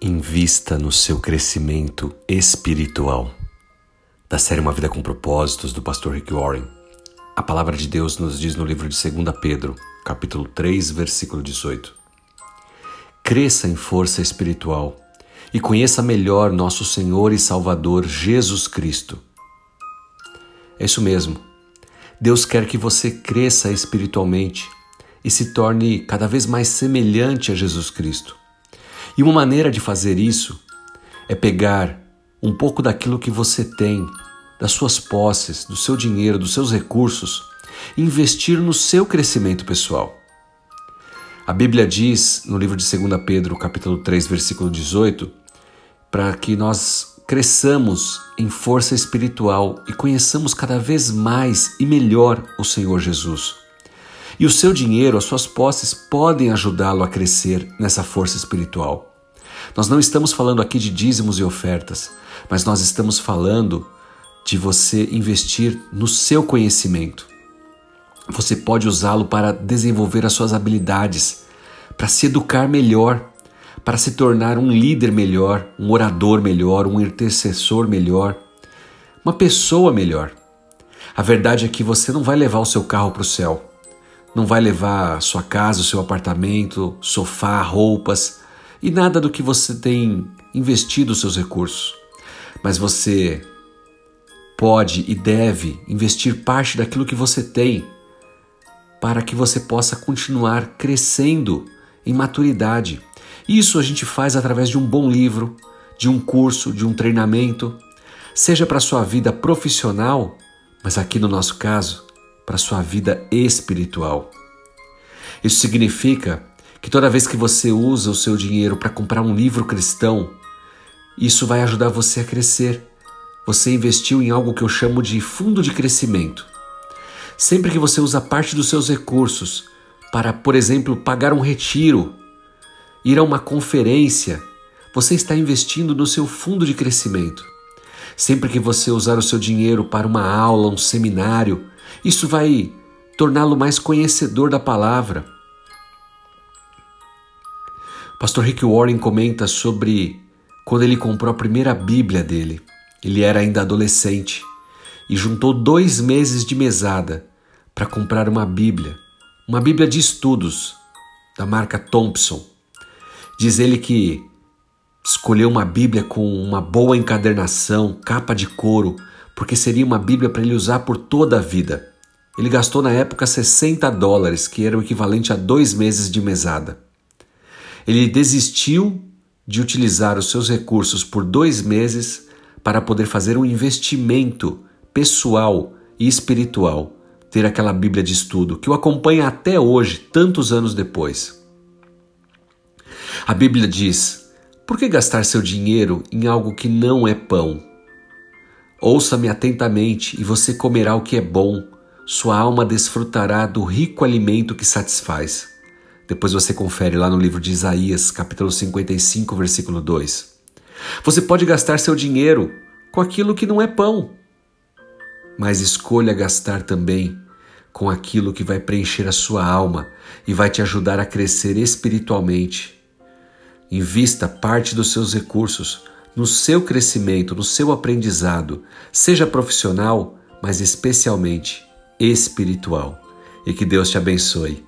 Invista no seu crescimento espiritual. Da série Uma Vida com Propósitos, do pastor Rick Warren. A palavra de Deus nos diz no livro de 2 Pedro, capítulo 3, versículo 18. Cresça em força espiritual e conheça melhor nosso Senhor e Salvador Jesus Cristo. É isso mesmo. Deus quer que você cresça espiritualmente e se torne cada vez mais semelhante a Jesus Cristo. E uma maneira de fazer isso é pegar um pouco daquilo que você tem, das suas posses, do seu dinheiro, dos seus recursos, e investir no seu crescimento pessoal. A Bíblia diz no livro de 2 Pedro, capítulo 3, versículo 18, para que nós cresçamos em força espiritual e conheçamos cada vez mais e melhor o Senhor Jesus. E o seu dinheiro, as suas posses podem ajudá-lo a crescer nessa força espiritual. Nós não estamos falando aqui de dízimos e ofertas, mas nós estamos falando de você investir no seu conhecimento. Você pode usá-lo para desenvolver as suas habilidades, para se educar melhor, para se tornar um líder melhor, um orador melhor, um intercessor melhor, uma pessoa melhor. A verdade é que você não vai levar o seu carro para o céu não vai levar sua casa, o seu apartamento, sofá, roupas e nada do que você tem investido os seus recursos. Mas você pode e deve investir parte daquilo que você tem para que você possa continuar crescendo em maturidade. Isso a gente faz através de um bom livro, de um curso, de um treinamento, seja para sua vida profissional, mas aqui no nosso caso, para sua vida espiritual. Isso significa que toda vez que você usa o seu dinheiro para comprar um livro cristão, isso vai ajudar você a crescer. Você investiu em algo que eu chamo de fundo de crescimento. Sempre que você usa parte dos seus recursos para, por exemplo, pagar um retiro, ir a uma conferência, você está investindo no seu fundo de crescimento. Sempre que você usar o seu dinheiro para uma aula, um seminário, isso vai torná-lo mais conhecedor da palavra. Pastor Rick Warren comenta sobre quando ele comprou a primeira Bíblia dele. Ele era ainda adolescente e juntou dois meses de mesada para comprar uma Bíblia, uma Bíblia de estudos da marca Thompson. Diz ele que escolheu uma Bíblia com uma boa encadernação, capa de couro, porque seria uma Bíblia para ele usar por toda a vida. Ele gastou na época 60 dólares, que era o equivalente a dois meses de mesada. Ele desistiu de utilizar os seus recursos por dois meses para poder fazer um investimento pessoal e espiritual, ter aquela Bíblia de estudo que o acompanha até hoje, tantos anos depois. A Bíblia diz: por que gastar seu dinheiro em algo que não é pão? Ouça-me atentamente e você comerá o que é bom, sua alma desfrutará do rico alimento que satisfaz. Depois você confere lá no livro de Isaías, capítulo 55, versículo 2. Você pode gastar seu dinheiro com aquilo que não é pão, mas escolha gastar também com aquilo que vai preencher a sua alma e vai te ajudar a crescer espiritualmente. Invista parte dos seus recursos no seu crescimento, no seu aprendizado, seja profissional, mas especialmente espiritual. E que Deus te abençoe.